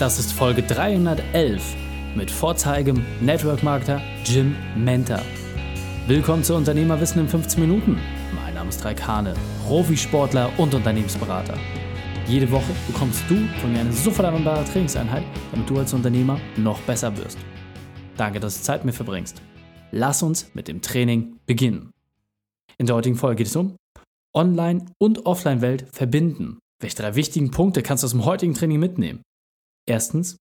Das ist Folge 311 mit Vorzeigem Network Marketer Jim Mentor. Willkommen zu Unternehmerwissen in 15 Minuten. Mein Name ist Raik Hane, Profisportler und Unternehmensberater. Jede Woche bekommst du von mir eine sofort anwendbare Trainingseinheit, damit du als Unternehmer noch besser wirst. Danke, dass du Zeit mit mir verbringst. Lass uns mit dem Training beginnen. In der heutigen Folge geht es um Online- und Offline-Welt verbinden. Welche drei wichtigen Punkte kannst du aus dem heutigen Training mitnehmen? Erstens,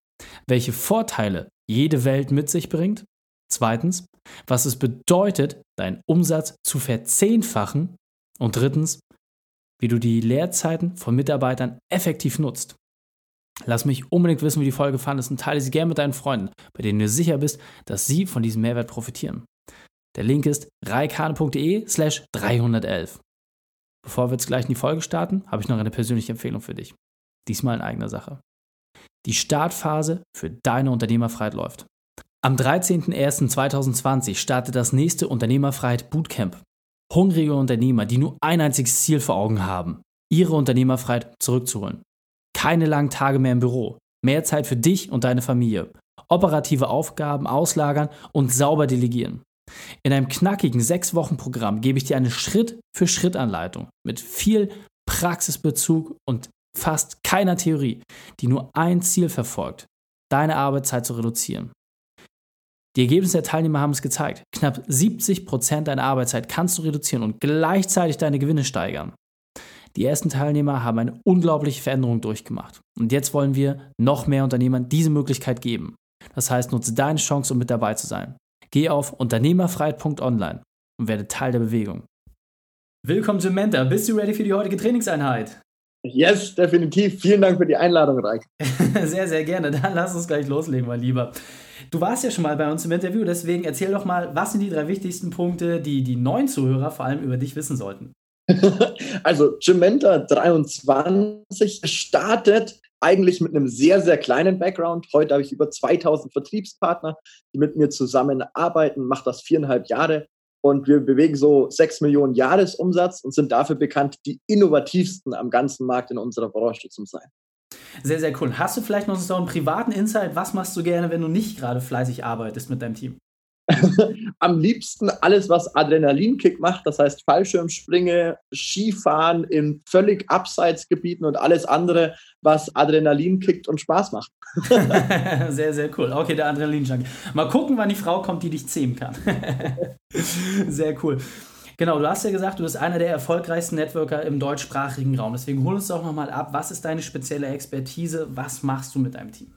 welche Vorteile jede Welt mit sich bringt. Zweitens, was es bedeutet, deinen Umsatz zu verzehnfachen. Und drittens, wie du die Lehrzeiten von Mitarbeitern effektiv nutzt. Lass mich unbedingt wissen, wie die Folge fandest und teile sie gerne mit deinen Freunden, bei denen du sicher bist, dass sie von diesem Mehrwert profitieren. Der Link ist reikane.de slash 311. Bevor wir jetzt gleich in die Folge starten, habe ich noch eine persönliche Empfehlung für dich. Diesmal in eigener Sache. Die Startphase für deine Unternehmerfreiheit läuft. Am 13.01.2020 startet das nächste Unternehmerfreiheit Bootcamp. Hungrige Unternehmer, die nur ein einziges Ziel vor Augen haben, ihre Unternehmerfreiheit zurückzuholen. Keine langen Tage mehr im Büro, mehr Zeit für dich und deine Familie, operative Aufgaben auslagern und sauber delegieren. In einem knackigen 6-Wochen-Programm gebe ich dir eine Schritt-für-Schritt-Anleitung mit viel Praxisbezug und fast keiner Theorie, die nur ein Ziel verfolgt, deine Arbeitszeit zu reduzieren. Die Ergebnisse der Teilnehmer haben es gezeigt. Knapp 70 Prozent deiner Arbeitszeit kannst du reduzieren und gleichzeitig deine Gewinne steigern. Die ersten Teilnehmer haben eine unglaubliche Veränderung durchgemacht. Und jetzt wollen wir noch mehr Unternehmern diese Möglichkeit geben. Das heißt, nutze deine Chance, um mit dabei zu sein. Geh auf unternehmerfreiheit.online und werde Teil der Bewegung. Willkommen zum Mentor. Bist du ready für die heutige Trainingseinheit? Yes, definitiv. Vielen Dank für die Einladung, Reik. sehr, sehr gerne. Dann lass uns gleich loslegen, mein Lieber. Du warst ja schon mal bei uns im Interview, deswegen erzähl doch mal, was sind die drei wichtigsten Punkte, die die neuen Zuhörer vor allem über dich wissen sollten? also, Gementa 23 startet eigentlich mit einem sehr, sehr kleinen Background. Heute habe ich über 2000 Vertriebspartner, die mit mir zusammenarbeiten, mache das viereinhalb Jahre und wir bewegen so 6 Millionen Jahresumsatz und sind dafür bekannt, die innovativsten am ganzen Markt in unserer Branche zu sein. Sehr, sehr cool. Hast du vielleicht noch so einen privaten Insight? Was machst du gerne, wenn du nicht gerade fleißig arbeitest mit deinem Team? Am liebsten alles, was Adrenalinkick macht, das heißt Fallschirmspringe, Skifahren in völlig Abseitsgebieten und alles andere, was Adrenalin kickt und Spaß macht. sehr, sehr cool. Okay, der Adrenalin-Junkie. Mal gucken, wann die Frau kommt, die dich zähmen kann. sehr cool. Genau, du hast ja gesagt, du bist einer der erfolgreichsten Networker im deutschsprachigen Raum. Deswegen hol uns doch nochmal ab, was ist deine spezielle Expertise? Was machst du mit deinem Team?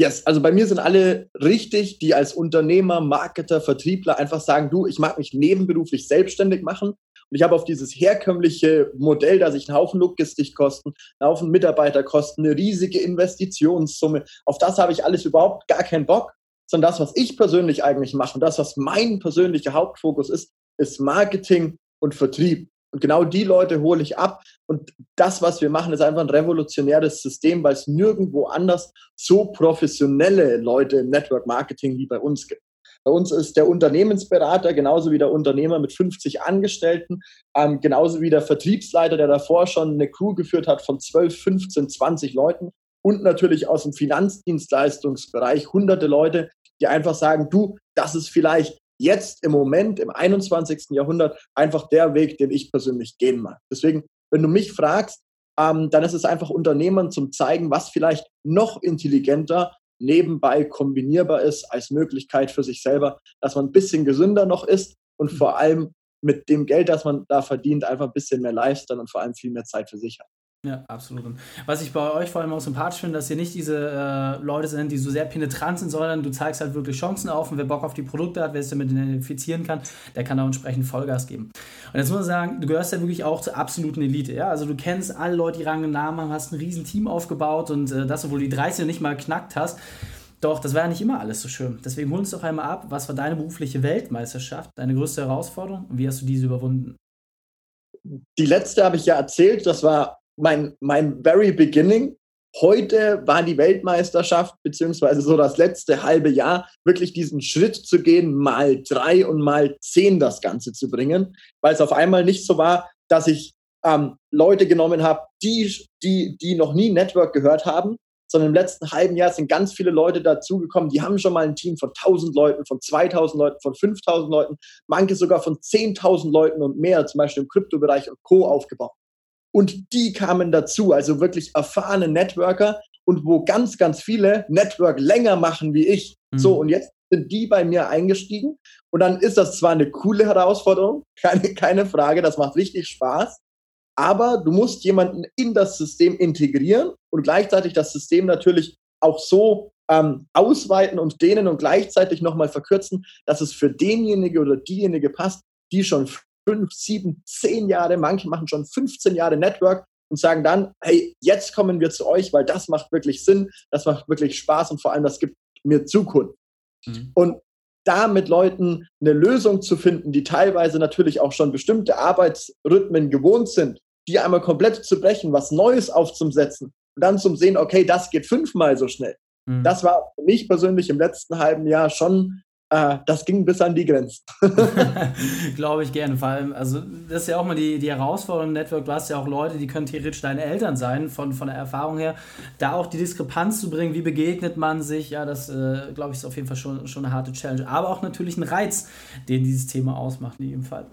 Yes, also bei mir sind alle richtig, die als Unternehmer, Marketer, Vertriebler einfach sagen, du, ich mag mich nebenberuflich selbstständig machen. Und ich habe auf dieses herkömmliche Modell, dass ich einen Haufen Logistikkosten, einen Haufen Mitarbeiterkosten, eine riesige Investitionssumme, auf das habe ich alles überhaupt gar keinen Bock, sondern das, was ich persönlich eigentlich mache und das, was mein persönlicher Hauptfokus ist, ist Marketing und Vertrieb. Und genau die Leute hole ich ab. Und das, was wir machen, ist einfach ein revolutionäres System, weil es nirgendwo anders so professionelle Leute im Network Marketing wie bei uns gibt. Bei uns ist der Unternehmensberater genauso wie der Unternehmer mit 50 Angestellten, ähm, genauso wie der Vertriebsleiter, der davor schon eine Crew geführt hat von 12, 15, 20 Leuten und natürlich aus dem Finanzdienstleistungsbereich hunderte Leute, die einfach sagen, du, das ist vielleicht jetzt im Moment, im 21. Jahrhundert, einfach der Weg, den ich persönlich gehen mag. Deswegen, wenn du mich fragst, ähm, dann ist es einfach Unternehmern zum zeigen, was vielleicht noch intelligenter nebenbei kombinierbar ist als Möglichkeit für sich selber, dass man ein bisschen gesünder noch ist und vor allem mit dem Geld, das man da verdient, einfach ein bisschen mehr Lifestyle und vor allem viel mehr Zeit für sich hat. Ja, absolut. Und was ich bei euch vor allem auch sympathisch finde, dass ihr nicht diese äh, Leute sind, die so sehr penetrant sind, sondern du zeigst halt wirklich Chancen auf und wer Bock auf die Produkte hat, wer sich damit identifizieren kann, der kann auch entsprechend Vollgas geben. Und jetzt muss man sagen, du gehörst ja wirklich auch zur absoluten Elite. Ja? Also du kennst alle Leute, die Rang und Namen haben, hast ein riesen Team aufgebaut und äh, das, obwohl du die 30 nicht mal knackt hast. Doch, das war ja nicht immer alles so schön. Deswegen hol uns doch einmal ab, was war deine berufliche Weltmeisterschaft, deine größte Herausforderung und wie hast du diese überwunden? Die letzte habe ich ja erzählt, das war mein, mein very beginning. Heute war die Weltmeisterschaft, beziehungsweise so das letzte halbe Jahr, wirklich diesen Schritt zu gehen, mal drei und mal zehn das Ganze zu bringen, weil es auf einmal nicht so war, dass ich ähm, Leute genommen habe, die, die, die noch nie Network gehört haben sondern im letzten halben Jahr sind ganz viele Leute dazugekommen, die haben schon mal ein Team von 1000 Leuten, von 2000 Leuten, von 5000 Leuten, manche sogar von 10.000 Leuten und mehr, zum Beispiel im Kryptobereich und Co. aufgebaut. Und die kamen dazu, also wirklich erfahrene Networker und wo ganz, ganz viele Network länger machen wie ich. Mhm. So, und jetzt sind die bei mir eingestiegen. Und dann ist das zwar eine coole Herausforderung, keine, keine Frage, das macht richtig Spaß. Aber du musst jemanden in das System integrieren und gleichzeitig das System natürlich auch so ähm, ausweiten und dehnen und gleichzeitig nochmal verkürzen, dass es für denjenige oder diejenige passt, die schon fünf, sieben, zehn Jahre, manche machen schon 15 Jahre Network und sagen dann, hey, jetzt kommen wir zu euch, weil das macht wirklich Sinn, das macht wirklich Spaß und vor allem das gibt mir Zukunft. Mhm. Und da mit Leuten eine Lösung zu finden, die teilweise natürlich auch schon bestimmte Arbeitsrhythmen gewohnt sind, die einmal komplett zu brechen, was Neues aufzusetzen und dann zum Sehen, okay, das geht fünfmal so schnell. Mhm. Das war für mich persönlich im letzten halben Jahr schon das ging bis an die Grenzen. Glaube ich gerne. Vor allem, also das ist ja auch mal die, die Herausforderung im Network. Du hast ja auch Leute, die können theoretisch deine Eltern sein, von, von der Erfahrung her. Da auch die Diskrepanz zu bringen, wie begegnet man sich, ja, das äh, glaube ich ist auf jeden Fall schon, schon eine harte Challenge. Aber auch natürlich ein Reiz, den dieses Thema ausmacht in jedem Fall.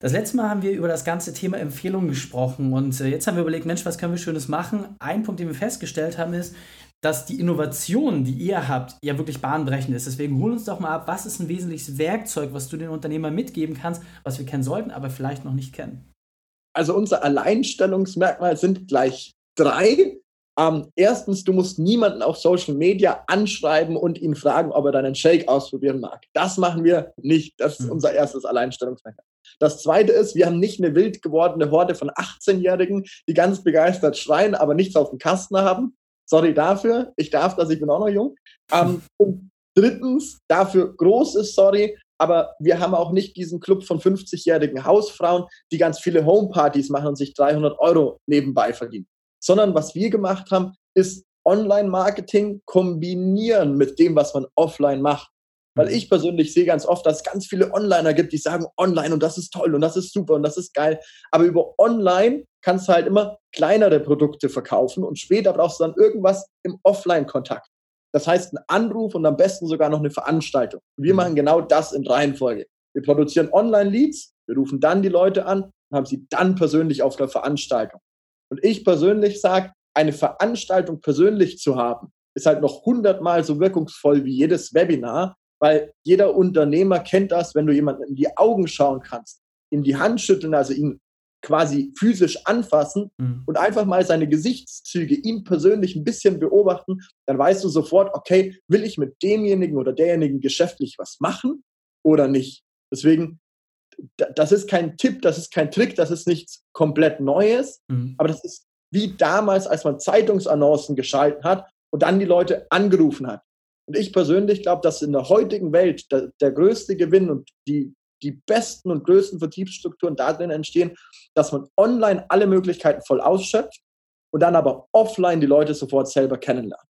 Das letzte Mal haben wir über das ganze Thema Empfehlungen gesprochen und äh, jetzt haben wir überlegt, Mensch, was können wir Schönes machen? Ein Punkt, den wir festgestellt haben, ist, dass die Innovation, die ihr habt, ja wirklich bahnbrechend ist. Deswegen hol uns doch mal ab, was ist ein wesentliches Werkzeug, was du den Unternehmern mitgeben kannst, was wir kennen sollten, aber vielleicht noch nicht kennen? Also unser Alleinstellungsmerkmal sind gleich drei. Ähm, erstens, du musst niemanden auf Social Media anschreiben und ihn fragen, ob er deinen Shake ausprobieren mag. Das machen wir nicht. Das ist mhm. unser erstes Alleinstellungsmerkmal. Das zweite ist, wir haben nicht eine wild gewordene Horde von 18-Jährigen, die ganz begeistert schreien, aber nichts auf dem Kasten haben. Sorry dafür. Ich darf das, ich bin auch noch jung. Ähm, und drittens, dafür großes Sorry, aber wir haben auch nicht diesen Club von 50-jährigen Hausfrauen, die ganz viele Homepartys machen und sich 300 Euro nebenbei verdienen. Sondern was wir gemacht haben, ist Online-Marketing kombinieren mit dem, was man offline macht. Weil mhm. ich persönlich sehe ganz oft, dass es ganz viele Onliner gibt, die sagen online und das ist toll und das ist super und das ist geil. Aber über online kannst du halt immer kleinere Produkte verkaufen und später brauchst du dann irgendwas im Offline-Kontakt. Das heißt, ein Anruf und am besten sogar noch eine Veranstaltung. Wir mhm. machen genau das in Reihenfolge. Wir produzieren Online-Leads, wir rufen dann die Leute an und haben sie dann persönlich auf der Veranstaltung. Und ich persönlich sage, eine Veranstaltung persönlich zu haben, ist halt noch hundertmal so wirkungsvoll wie jedes Webinar, weil jeder Unternehmer kennt das, wenn du jemanden in die Augen schauen kannst, ihm die Hand schütteln, also ihn quasi physisch anfassen mhm. und einfach mal seine Gesichtszüge, ihn persönlich ein bisschen beobachten, dann weißt du sofort, okay, will ich mit demjenigen oder derjenigen geschäftlich was machen oder nicht. Deswegen, das ist kein Tipp, das ist kein Trick, das ist nichts komplett Neues, mhm. aber das ist wie damals, als man Zeitungsannoncen geschalten hat und dann die Leute angerufen hat. Und ich persönlich glaube, dass in der heutigen Welt der, der größte Gewinn und die, die besten und größten Vertriebsstrukturen darin entstehen, dass man online alle Möglichkeiten voll ausschöpft und dann aber offline die Leute sofort selber kennenlernt.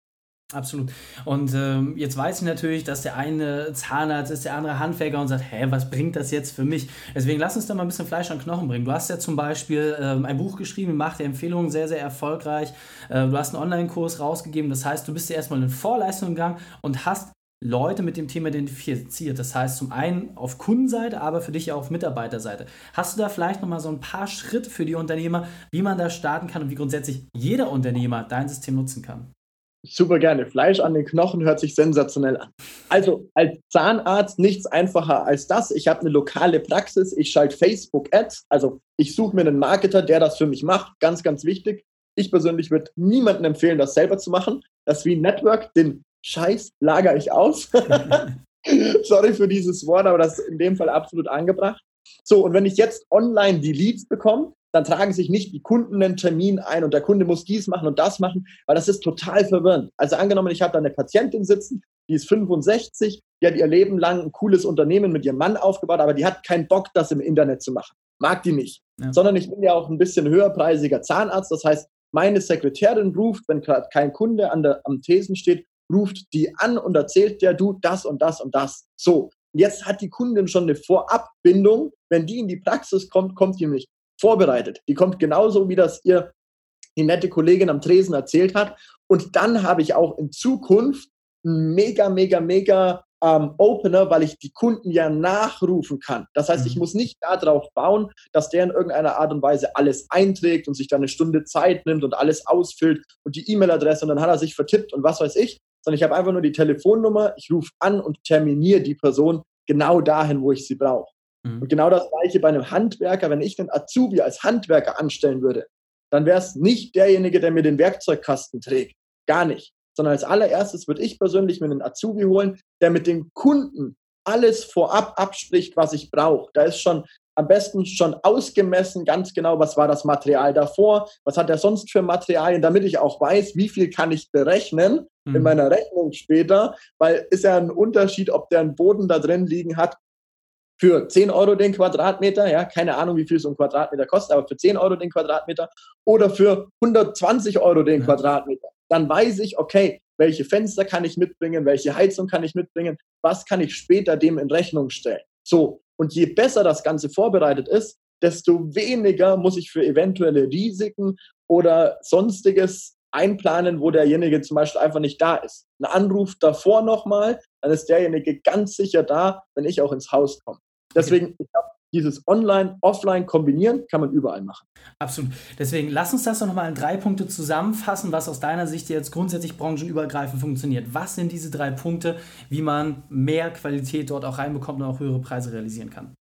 Absolut. Und ähm, jetzt weiß ich natürlich, dass der eine Zahnarzt ist, der andere Handwerker und sagt, hä, was bringt das jetzt für mich? Deswegen lass uns da mal ein bisschen Fleisch an Knochen bringen. Du hast ja zum Beispiel ähm, ein Buch geschrieben, macht Empfehlungen sehr, sehr erfolgreich. Äh, du hast einen Online-Kurs rausgegeben. Das heißt, du bist ja erstmal in Vorleistung gegangen und hast Leute mit dem Thema identifiziert. Das heißt, zum einen auf Kundenseite, aber für dich auch auf Mitarbeiterseite. Hast du da vielleicht nochmal so ein paar Schritte für die Unternehmer, wie man da starten kann und wie grundsätzlich jeder Unternehmer dein System nutzen kann? Super gerne. Fleisch an den Knochen hört sich sensationell an. Also als Zahnarzt nichts einfacher als das. Ich habe eine lokale Praxis. Ich schalte Facebook-Ads. Also ich suche mir einen Marketer, der das für mich macht. Ganz, ganz wichtig. Ich persönlich würde niemandem empfehlen, das selber zu machen. Das ist wie ein Network. Den Scheiß lagere ich aus. Sorry für dieses Wort, aber das ist in dem Fall absolut angebracht. So, und wenn ich jetzt online die Leads bekomme, dann tragen sich nicht die Kunden einen Termin ein und der Kunde muss dies machen und das machen, weil das ist total verwirrend. Also angenommen, ich habe da eine Patientin sitzen, die ist 65, die hat ihr Leben lang ein cooles Unternehmen mit ihrem Mann aufgebaut, aber die hat keinen Bock, das im Internet zu machen. Mag die nicht. Ja. Sondern ich bin ja auch ein bisschen höherpreisiger Zahnarzt. Das heißt, meine Sekretärin ruft, wenn gerade kein Kunde an der, am Thesen steht, ruft die an und erzählt der, du, das und das und das. So. Jetzt hat die Kundin schon eine Vorabbindung. Wenn die in die Praxis kommt, kommt die nämlich vorbereitet. Die kommt genauso, wie das ihr die nette Kollegin am Tresen erzählt hat. Und dann habe ich auch in Zukunft einen mega, mega, mega ähm, Opener, weil ich die Kunden ja nachrufen kann. Das heißt, ich mhm. muss nicht darauf bauen, dass der in irgendeiner Art und Weise alles einträgt und sich dann eine Stunde Zeit nimmt und alles ausfüllt und die E-Mail-Adresse und dann hat er sich vertippt und was weiß ich, sondern ich habe einfach nur die Telefonnummer, ich rufe an und terminiere die Person genau dahin, wo ich sie brauche. Mhm. Und genau das gleiche bei einem Handwerker, wenn ich einen Azubi als Handwerker anstellen würde, dann wäre es nicht derjenige, der mir den Werkzeugkasten trägt. Gar nicht sondern als allererstes würde ich persönlich mir einen Azubi holen, der mit dem Kunden alles vorab abspricht, was ich brauche. Da ist schon am besten schon ausgemessen, ganz genau, was war das Material davor, was hat er sonst für Materialien, damit ich auch weiß, wie viel kann ich berechnen mhm. in meiner Rechnung später, weil ist ja ein Unterschied, ob der einen Boden da drin liegen hat für 10 Euro den Quadratmeter, ja, keine Ahnung, wie viel so ein Quadratmeter kostet, aber für 10 Euro den Quadratmeter oder für 120 Euro den Quadratmeter dann weiß ich, okay, welche Fenster kann ich mitbringen, welche Heizung kann ich mitbringen, was kann ich später dem in Rechnung stellen. So, und je besser das Ganze vorbereitet ist, desto weniger muss ich für eventuelle Risiken oder sonstiges einplanen, wo derjenige zum Beispiel einfach nicht da ist. Ein Anruf davor nochmal, dann ist derjenige ganz sicher da, wenn ich auch ins Haus komme. Deswegen, ich glaube, dieses Online, Offline kombinieren kann man überall machen. Absolut. Deswegen lass uns das doch nochmal in drei Punkte zusammenfassen, was aus deiner Sicht jetzt grundsätzlich branchenübergreifend funktioniert. Was sind diese drei Punkte, wie man mehr Qualität dort auch reinbekommt und auch höhere Preise realisieren kann?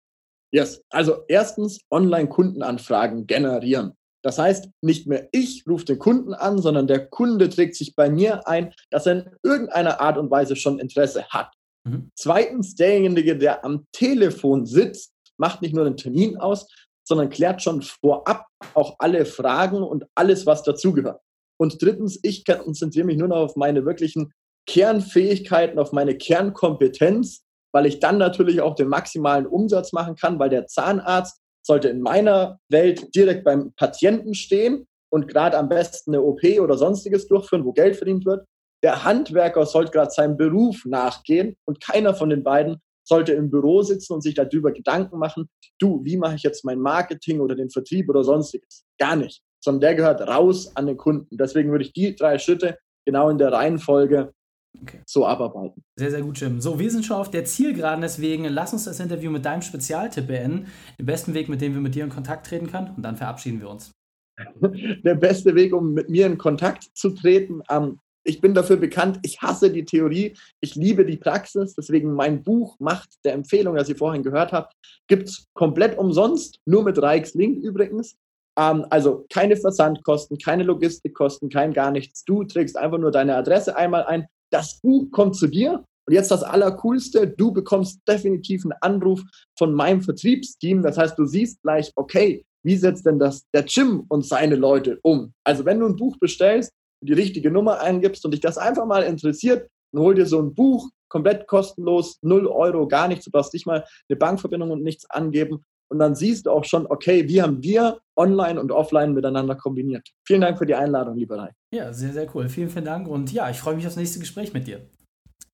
Yes. Also erstens Online-Kundenanfragen generieren. Das heißt, nicht mehr ich rufe den Kunden an, sondern der Kunde trägt sich bei mir ein, dass er in irgendeiner Art und Weise schon Interesse hat. Mhm. Zweitens, derjenige, der am Telefon sitzt, macht nicht nur einen Termin aus, sondern klärt schon vorab auch alle Fragen und alles, was dazugehört. Und drittens, ich konzentriere mich nur noch auf meine wirklichen Kernfähigkeiten, auf meine Kernkompetenz, weil ich dann natürlich auch den maximalen Umsatz machen kann, weil der Zahnarzt sollte in meiner Welt direkt beim Patienten stehen und gerade am besten eine OP oder sonstiges durchführen, wo Geld verdient wird. Der Handwerker sollte gerade seinem Beruf nachgehen und keiner von den beiden sollte im Büro sitzen und sich darüber Gedanken machen, du, wie mache ich jetzt mein Marketing oder den Vertrieb oder sonstiges? Gar nicht, sondern der gehört raus an den Kunden. Deswegen würde ich die drei Schritte genau in der Reihenfolge Okay. so abarbeiten. Sehr, sehr gut, Jim. So, wir sind schon auf der Zielgeraden, deswegen lass uns das Interview mit deinem Spezialtipp beenden. Den besten Weg, mit dem wir mit dir in Kontakt treten können und dann verabschieden wir uns. Der beste Weg, um mit mir in Kontakt zu treten, ähm, ich bin dafür bekannt, ich hasse die Theorie, ich liebe die Praxis. Deswegen mein Buch Macht der Empfehlung, das ihr vorhin gehört habt, gibt es komplett umsonst, nur mit Reichs Link übrigens. Ähm, also keine Versandkosten, keine Logistikkosten, kein gar nichts. Du trägst einfach nur deine Adresse einmal ein. Das Buch kommt zu dir. Und jetzt das Allercoolste, du bekommst definitiv einen Anruf von meinem Vertriebsteam. Das heißt, du siehst gleich, okay, wie setzt denn das der Jim und seine Leute um? Also wenn du ein Buch bestellst, die richtige Nummer eingibst und dich das einfach mal interessiert, dann hol dir so ein Buch, komplett kostenlos, 0 Euro, gar nichts. Du brauchst nicht mal eine Bankverbindung und nichts angeben. Und dann siehst du auch schon, okay, wie haben wir online und offline miteinander kombiniert. Vielen Dank für die Einladung, lieber Rai. Ja, sehr, sehr cool. Vielen, vielen Dank. Und ja, ich freue mich aufs nächste Gespräch mit dir.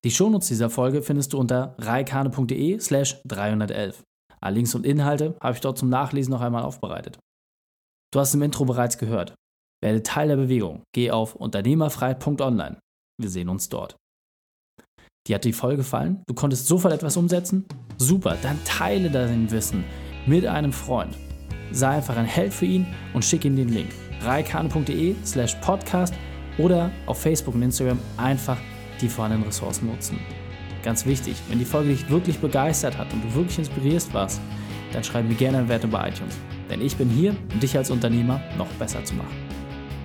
Die Shownotes dieser Folge findest du unter reikane.de slash 311. Alle Links und Inhalte habe ich dort zum Nachlesen noch einmal aufbereitet. Du hast im Intro bereits gehört. Werde Teil der Bewegung. Geh auf unternehmerfrei.online. Wir sehen uns dort. Dir hat die Folge gefallen? Du konntest sofort etwas umsetzen? Super, dann teile dein Wissen mit einem Freund. Sei einfach ein Held für ihn und schick ihm den Link. reikane.de slash podcast oder auf Facebook und Instagram einfach die vorhandenen Ressourcen nutzen. Ganz wichtig, wenn die Folge dich wirklich begeistert hat und du wirklich inspirierst warst, dann schreib mir gerne eine Werte bei iTunes. Denn ich bin hier, um dich als Unternehmer noch besser zu machen.